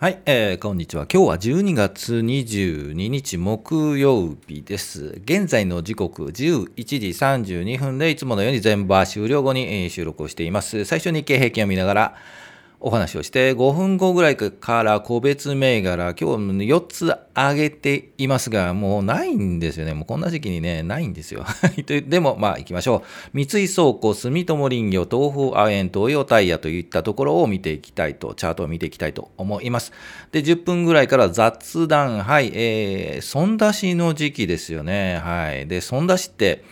はい、えー、こんにちは。今日は12月22日木曜日です。現在の時刻11時32分でいつものように全場終了後に収録をしています。最初日経平均を見ながら、お話をして5分後ぐらいから個別銘柄今日4つ上げていますがもうないんですよね。もうこんな時期にねないんですよ。でもまあ行きましょう。三井倉庫住友林業東方亜鉛東洋タイヤといったところを見ていきたいとチャートを見ていきたいと思います。で10分ぐらいから雑談はいえー、損出しの時期ですよね。はい。で損出しって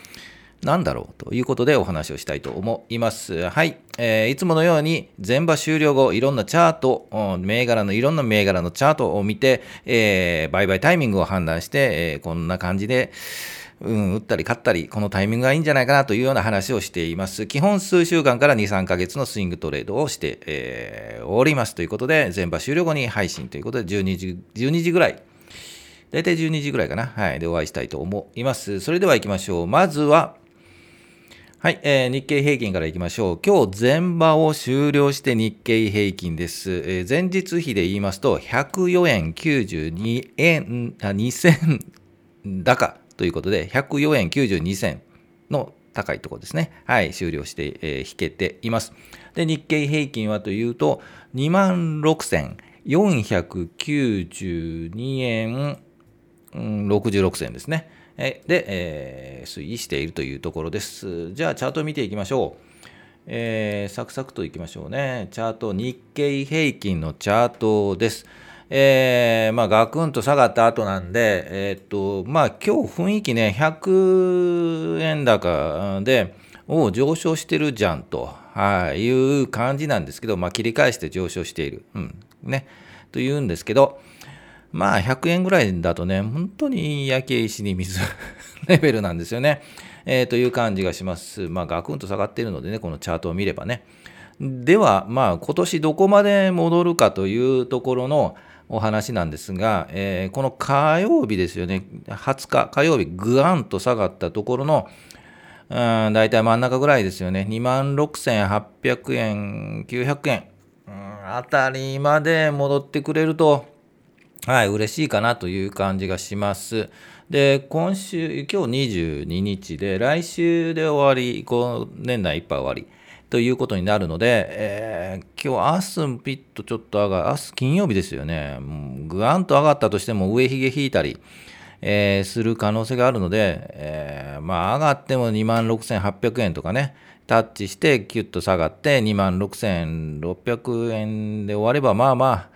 何だろうということでお話をしたいと思います。はい。えー、いつものように全場終了後、いろんなチャート、銘柄のいろんな銘柄のチャートを見て、えー、売買タイミングを判断して、えー、こんな感じで、うん、打ったり勝ったり、このタイミングがいいんじゃないかなというような話をしています。基本数週間から2、3ヶ月のスイングトレードをして、えー、おりますということで、全場終了後に配信ということで、12時 ,12 時ぐらい、大体12時ぐらいかな、はい、でお会いしたいと思います。それでは行きましょう。まずは、はい、えー、日経平均からいきましょう。今日前場を終了して日経平均です。えー、前日比で言いますと、104円92円、あ2000高ということで、104円92銭の高いところですね。はい、終了して、えー、引けています。で、日経平均はというと、2万6492円、うん、66銭ですね。で、えー、推移しているというところです。じゃあ、チャートを見ていきましょう。えー、サクサクといきましょうね。チャート、日経平均のチャートです。えー、まあ、ガクンと下がった後なんで、えー、っと、まあ、今日雰囲気ね、100円高で、お上昇してるじゃんと、はい、いう感じなんですけど、まあ、切り返して上昇している。うん。ね。というんですけど、まあ100円ぐらいだとね、本当に焼け石に水 レベルなんですよね。えー、という感じがします。まあガクンと下がっているのでね、このチャートを見ればね。では、まあ今年どこまで戻るかというところのお話なんですが、えー、この火曜日ですよね、20日火曜日、ぐわんと下がったところの、うん、大体真ん中ぐらいですよね、26,800円、900円、うん、あたりまで戻ってくれると、はい、嬉しいかなという感じがします。で、今週、今日22日で、来週で終わり、こう年内いっぱい終わりということになるので、えー、今日、明日ピッとちょっと上がる、明日金曜日ですよね、ぐわんと上がったとしても、上髭引いたり、えー、する可能性があるので、えー、まあ、上がっても2万6800円とかね、タッチして、キュッと下がって、2万6600円で終われば、まあまあ、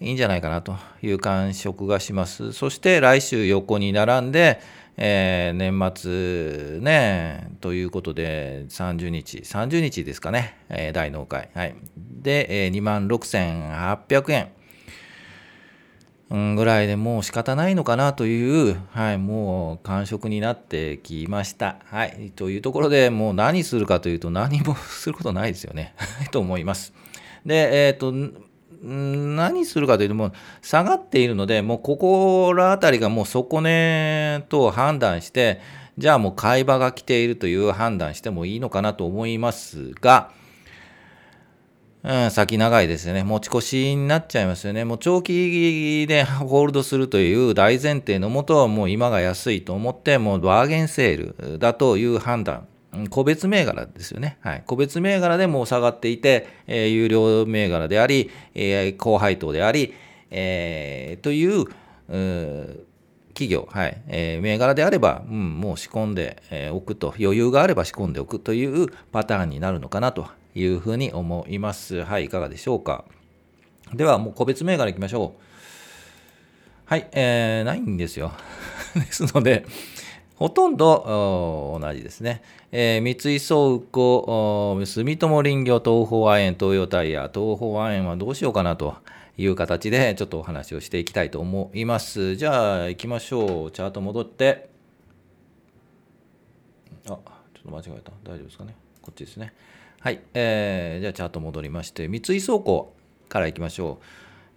いいんじゃないかなという感触がします。そして来週横に並んで、えー、年末ね、ということで30日、30日ですかね、えー、大納会。はい。で、えー、26,800円。ぐらいでもう仕方ないのかなという、はい、もう感触になってきました。はい。というところでもう何するかというと何もすることないですよね。と思います。で、えっ、ー、と、何するかというと、もう下がっているので、もうここら辺りがもう底値と判断して、じゃあもう買い場が来ているという判断してもいいのかなと思いますが、うん、先長いですよね。持ち越しになっちゃいますよね。もう長期でホールドするという大前提のもとはもう今が安いと思って、もうバーゲンセールだという判断個別銘柄ですよね。はい。個別銘柄でもう下がっていて、えー、有料銘柄であり、えー、高配当であり、えー、という、う企業、はいえー、銘柄であれば、うん、もう仕込んでおくと、余裕があれば仕込んでおくというパターンになるのかなというふうに思います。はい、いかがでしょうか。では、もう個別銘柄いきましょう。はい、えー、ないんですよ。ですので、ほとんど同じですね。えー、三井倉庫、住友林業、東方亜鉛、東洋タイヤ、東方亜鉛はどうしようかなという形でちょっとお話をしていきたいと思います。じゃあ行きましょう。チャート戻って。あ、ちょっと間違えた。大丈夫ですかね？こっちですね。はい。えー、じゃあチャート戻りまして、三井倉庫から行きましょう。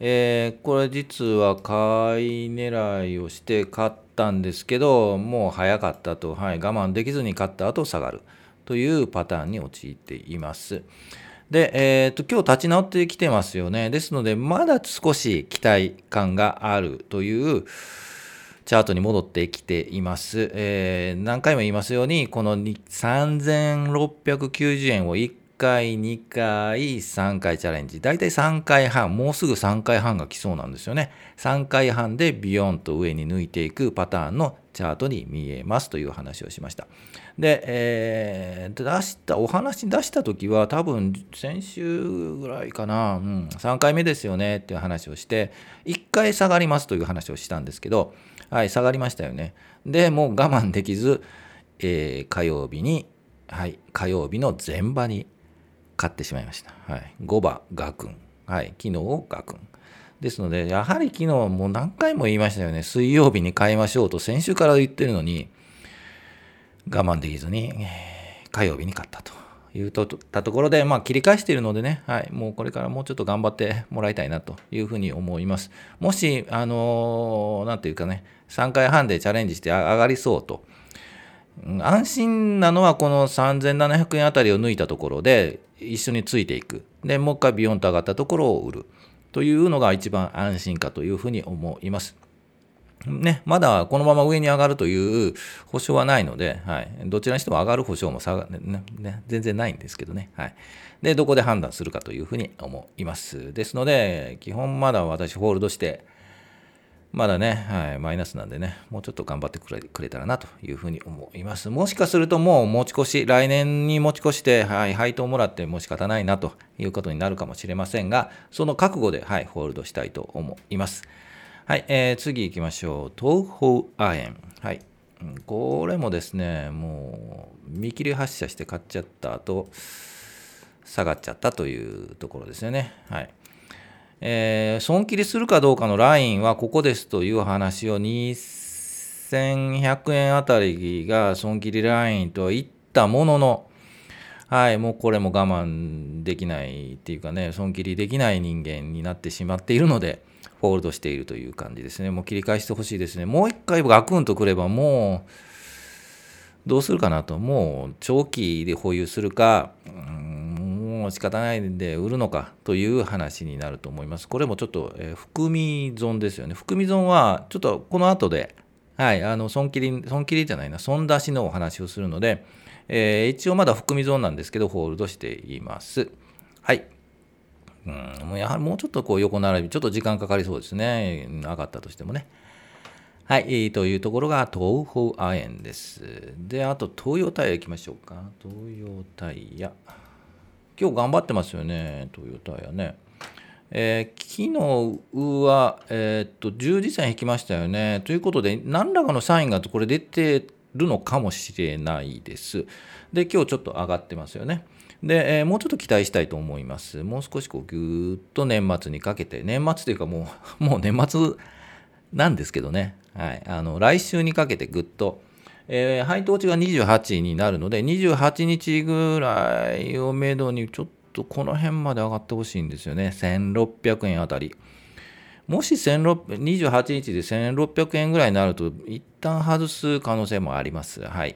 えー、これ実は買い狙いをして買ったんですけどもう早かったと、はい、我慢できずに買った後下がるというパターンに陥っています。で、えーと、今日立ち直ってきてますよね。ですので、まだ少し期待感があるというチャートに戻ってきています。えー、何回も言いますように、この3690円を1回、2回、3回チャレンジ。だいたい3回半、もうすぐ3回半が来そうなんですよね。3回半でビヨンと上に抜いていくパターンのチャートに見えますという話をしました。で、えー、出した、お話出した時は多分先週ぐらいかな、うん、3回目ですよねっていう話をして、1回下がりますという話をしたんですけど、はい、下がりましたよね。で、もう我慢できず、えー、火曜日に、はい、火曜日の前場に買ってしまいました。はい、5番、ガクン。はい、昨日ガクン。ですので、やはり昨日もう何回も言いましたよね。水曜日に買いましょうと先週から言ってるのに、我慢できずに、火曜日に買ったというとたところで、まあ、切り返しているのでね、はい、もうこれからもうちょっと頑張ってもらいたいなというふうに思います。もし、あのなんていうかね、3回半でチャレンジして上がりそうと。安心なのはこの3700円あたりを抜いたところで一緒についていく。で、もう一回ビヨンと上がったところを売る。というのが一番安心かというふうに思います。ね、まだこのまま上に上がるという保証はないので、はい、どちらにしても上がる保証も下が、ねね、全然ないんですけどね、はい。で、どこで判断するかというふうに思います。ですので、基本まだ私ホールドして、まだね、はい、マイナスなんでね、もうちょっと頑張ってくれくれたらなというふうに思います。もしかするともう持ち越し、来年に持ち越して、はい、配当もらっても仕方ないなということになるかもしれませんが、その覚悟で、はい、ホールドしたいと思います。はい、えー、次行きましょう。東方亜鉛。はい。これもですね、もう見切り発車して買っちゃった後、下がっちゃったというところですよね。はい。えー、損切りするかどうかのラインはここですという話を2100円あたりが損切りラインとは言ったものの、はい、もうこれも我慢できないっていうかね、損切りできない人間になってしまっているので、ホールドしているという感じですね。もう切り返してほしいですね。もう一回ガクンとくればもう、どうするかなと。もう長期で保有するか、うんもう仕方ないんで売るのかという話になると思います。これもちょっと、えー、含み損ですよね。含み損はちょっとこの後で、はい、あの損切り、損切りじゃないな、損出しのお話をするので、えー、一応まだ含み損なんですけど、ホールドしています。はい。うん、もうやはりもうちょっとこう横並び、ちょっと時間かかりそうですね。上がったとしてもね。はい、というところが東方亜鉛です。で、あと東洋タイヤ行きましょうか。東洋タイヤ。今日頑張ってますよね、トヨタやね。えー、昨日は、えー、っと十字線引きましたよね。ということで、何らかのサインがこれ出てるのかもしれないです。で、今日ちょっと上がってますよね。で、えー、もうちょっと期待したいと思います。もう少しこうぐーっと年末にかけて、年末というかもう、もう年末なんですけどね、はい、あの来週にかけてぐっと、えー、配当値が28になるので、28日ぐらいをめどに、ちょっとこの辺まで上がってほしいんですよね。1600円あたり。もし28日で1600円ぐらいになると、一旦外す可能性もあります。はい。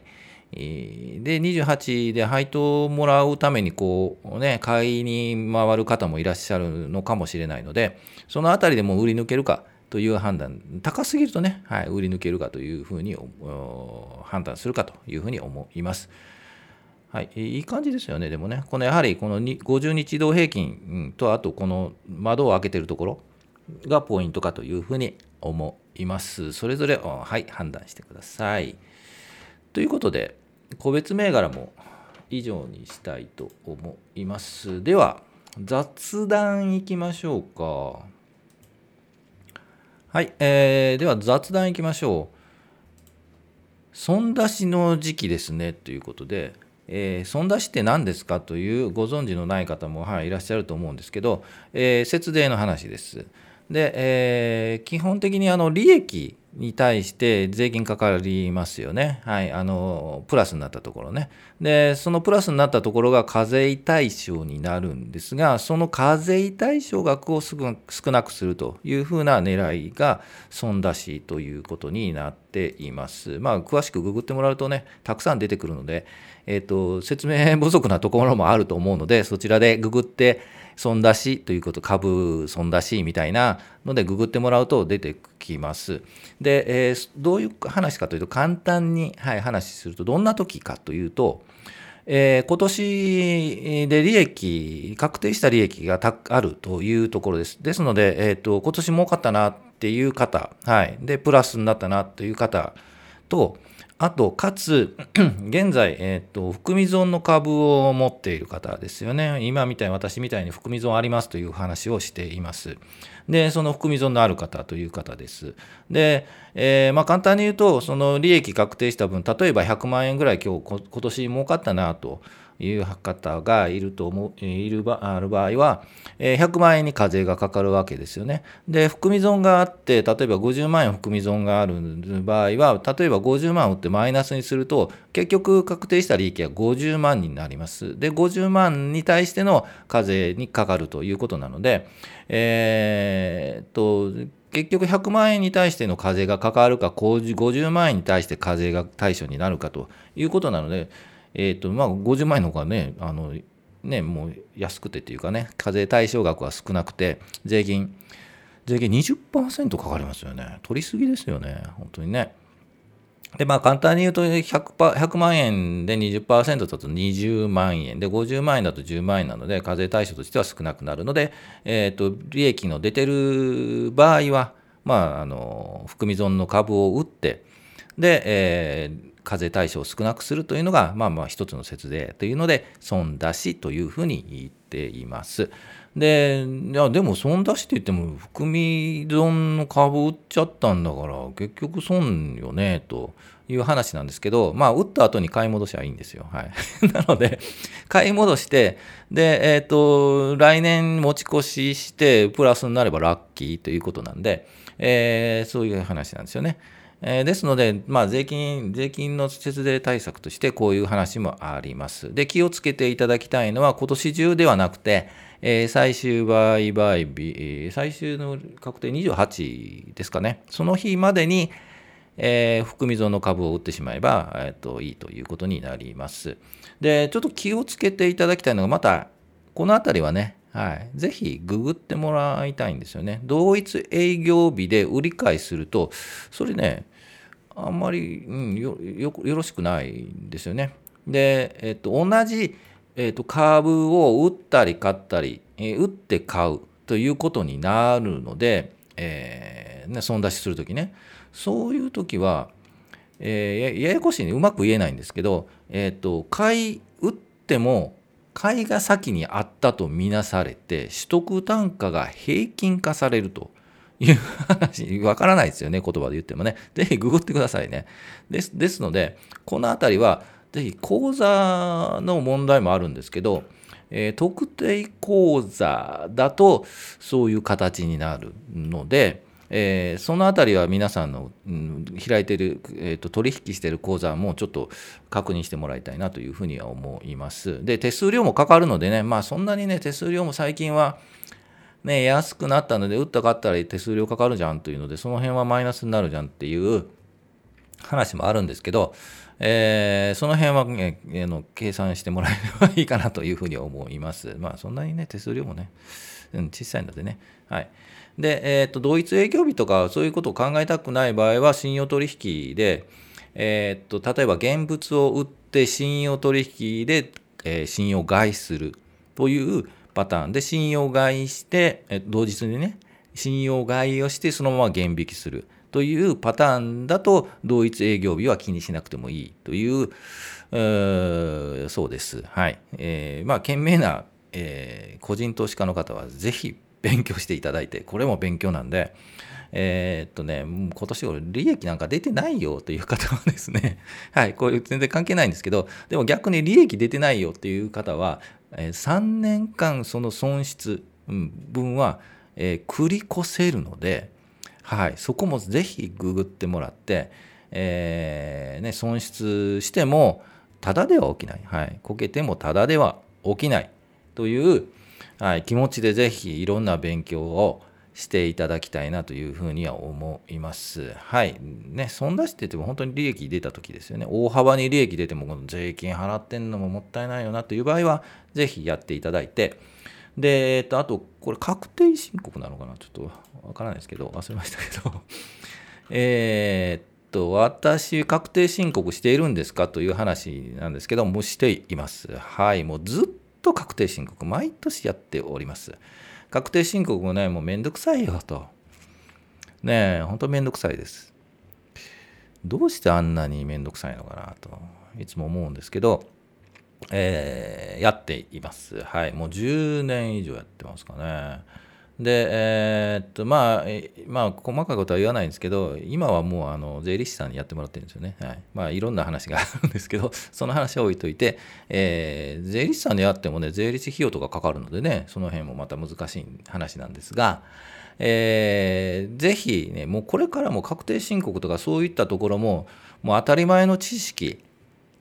で、28で配当をもらうために、こう、ね、買いに回る方もいらっしゃるのかもしれないので、そのあたりでも売り抜けるか、という判断、高すぎるとね、はい、売り抜けるかというふうに判断するかというふうに思います。はい、いい感じですよね、でもね、このやはりこの50日移動平均と、あとこの窓を開けてるところがポイントかというふうに思います。それぞれ、はい、判断してください。ということで、個別銘柄も以上にしたいと思います。では、雑談いきましょうか。はい、えー、では雑談いきましょう。損出しの時期ですねということで、えー、損出しって何ですかというご存知のない方も、はい、いらっしゃると思うんですけど、えー、節税の話です。で、えー、基本的にあの利益に対して税金かかりますよね。はい、あのプラスになったところね。で、そのプラスになったところが課税対象になるんですが、その課税対象額を少なくするというふうな狙いが損出しということになっています。まあ、詳しくググってもらうとね、たくさん出てくるので、えーと、説明不足なところもあると思うので、そちらでググって、損出しということ、株損出しみたいなのでググってもらうと出てきます。で、えー、どういう話かというと、簡単に、はい、話すると、どんな時かというと、えー、今年で利益、確定した利益があるというところです。ですので、えーと、今年儲かったなっていう方、はい、で、プラスになったなという方と、あと、かつ、現在、えっ、ー、と、含み損の株を持っている方ですよね。今みたいに、私みたいに含み損ありますという話をしています。で、その含み損のある方という方です。で、えー、まあ、簡単に言うと、その利益確定した分、例えば100万円ぐらい今日、今年儲かったなと。いう方がいると思う、いるばある場合は、100万円に課税がかかるわけですよね。で、含み損があって、例えば50万円含み損がある場合は、例えば50万売ってマイナスにすると、結局確定した利益は50万になります。で、50万に対しての課税にかかるということなので、えー、っと、結局100万円に対しての課税がかかるか、50万円に対して課税が対象になるかということなので、え、ー、と、まあ、50万円の方がね、あの、ね、もう安くてっていうかね、課税対象額は少なくて、税金、税金20%かかりますよね。取りすぎですよね、本当にね。で、まあ、簡単に言うと100、100万円で20%だと20万円で、50万円だと10万円なので、課税対象としては少なくなるので、えっ、ー、と、利益の出てる場合は、まあ、あの、含み損の株を売って、で、えー、課税対象を少なくするというのが、まあまあ一つの節税というので、損出しというふうに言っています。で、いや、でも損出しって言っても、含み損の株売っちゃったんだから、結局損よね、という話なんですけど、まあ、売った後に買い戻しはいいんですよ。はい。なので、買い戻して、で、えっ、ー、と、来年持ち越しして、プラスになればラッキーということなんで、えー、そういう話なんですよね。えー、ですので、まあ、税金、税金の節税対策としてこういう話もあります。で、気をつけていただきたいのは、今年中ではなくて、えー、最終売買日、最終の確定28ですかね、その日までに、えー、含み損の株を売ってしまえば、えーと、いいということになります。で、ちょっと気をつけていただきたいのが、また、このあたりはね、はい、ぜひググってもらいたいんですよね。同一営業日で売り買いすると、それね、あんまり、うん、よよろしくないんですよね。で、えっと、同じ、えっと、株を売ったり買ったり、えー、売って買うということになるので、えーね、損出しするときね、そういうときは、えー、ややこしいね、うまく言えないんですけど、えっと、買い、売っても、買いが先にあったとみなされて、取得単価が平均化されるという話、わからないですよね、言葉で言ってもね。ぜひググってくださいね。ですですので、このあたりは、ぜひ講座の問題もあるんですけど、えー、特定講座だとそういう形になるので、えー、そのあたりは皆さんの、うん、開いてる、えーと、取引してる口座もちょっと確認してもらいたいなというふうには思います。で、手数料もかかるのでね、まあそんなにね、手数料も最近は、ね、安くなったので、打った買ったら手数料かかるじゃんというので、その辺はマイナスになるじゃんっていう話もあるんですけど、えー、その辺は、ね、の計算してもらえればいいかなというふうに思います。まあそんなにね、手数料もね、うん、小さいのでね。はい。で、えっ、ー、と、同一営業日とかそういうことを考えたくない場合は、信用取引で、えっ、ー、と、例えば現物を売って信用取引で、えー、信用買いするというパターンで、信用買いして、え同日にね、信用買いをしてそのまま減引きするというパターンだと、同一営業日は気にしなくてもいいという、うそうです。はい。えー、まあ、賢明な、えー、個人投資家の方は、ぜひ勉強していただいて、これも勉強なんで、えー、っとね、今年俺利益なんか出てないよという方はですね、はい、こういう全然関係ないんですけど、でも逆に利益出てないよっていう方は、え、3年間その損失分は、え、繰り越せるので、はい、そこもぜひググってもらって、えーね、損失してもただでは起きない、はい、こけてもただでは起きないという、はい、気持ちでぜひいろんな勉強をしていただきたいなというふうには思います。はい。ね、損出してても本当に利益出た時ですよね。大幅に利益出てもこの税金払ってんのももったいないよなという場合は、ぜひやっていただいて、で、えっと、あと、これ確定申告なのかな？ちょっとわからないですけど、忘れましたけど、えっと、私、確定申告しているんですか？という話なんですけど、もしています。はい。もうずっとと確定申告、毎年やっております。確定申告もね、もうめんどくさいよと。ねえ、ほんとめんどくさいです。どうしてあんなにめんどくさいのかなと、いつも思うんですけど、えーやっています。はい。もう10年以上やってますかね。で、えーっと、まあ、まあ、細かいことは言わないんですけど、今はもう、あの、税理士さんにやってもらってるんですよね。はい。まあ、いろんな話があるんですけど、その話は置いといて、えー税理士さんにやってもね、税理士費用とかかかるのでね、その辺もまた難しい話なんですが、えーぜひね、もうこれからも確定申告とかそういったところも、もう当たり前の知識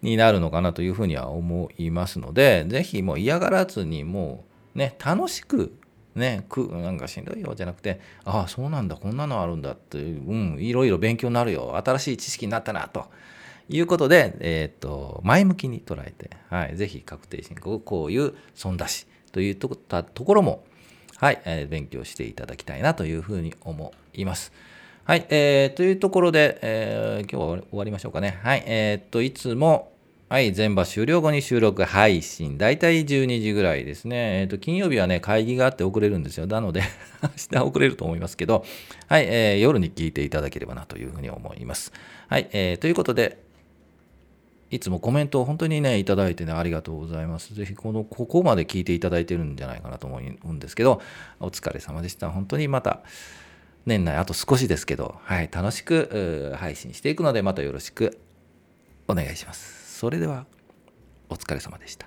になるのかなというふうには思いますので、ぜひもう嫌がらずに、もうね、楽しく、ね、くなんかしんどいよじゃなくて、ああ、そうなんだ、こんなのあるんだってう、ん、いろいろ勉強になるよ、新しい知識になったなと。いうことで、えっ、と、前向きに捉えて、はい、ぜひ確定申告、こういう損出しというとことところも、はい、えー勉強していただきたいなというふうに思います。はい、えーというところで、えー今日は終わりましょうかね。はい、えーっと、いつも、はい、全場終了後に収録配信、だいたい12時ぐらいですね。えーっと、金曜日はね、会議があって遅れるんですよ。なので、明日遅れると思いますけど、はい、えー夜に聞いていただければなというふうに思います。はい、えーということで、いつもコメントを本当にね、いただいてね、ありがとうございます。ぜひ、この、ここまで聞いていただいてるんじゃないかなと思うんですけど、お疲れ様でした。本当にまた、年内あと少しですけど、はい、楽しく配信していくので、またよろしくお願いします。それでは、お疲れ様でした。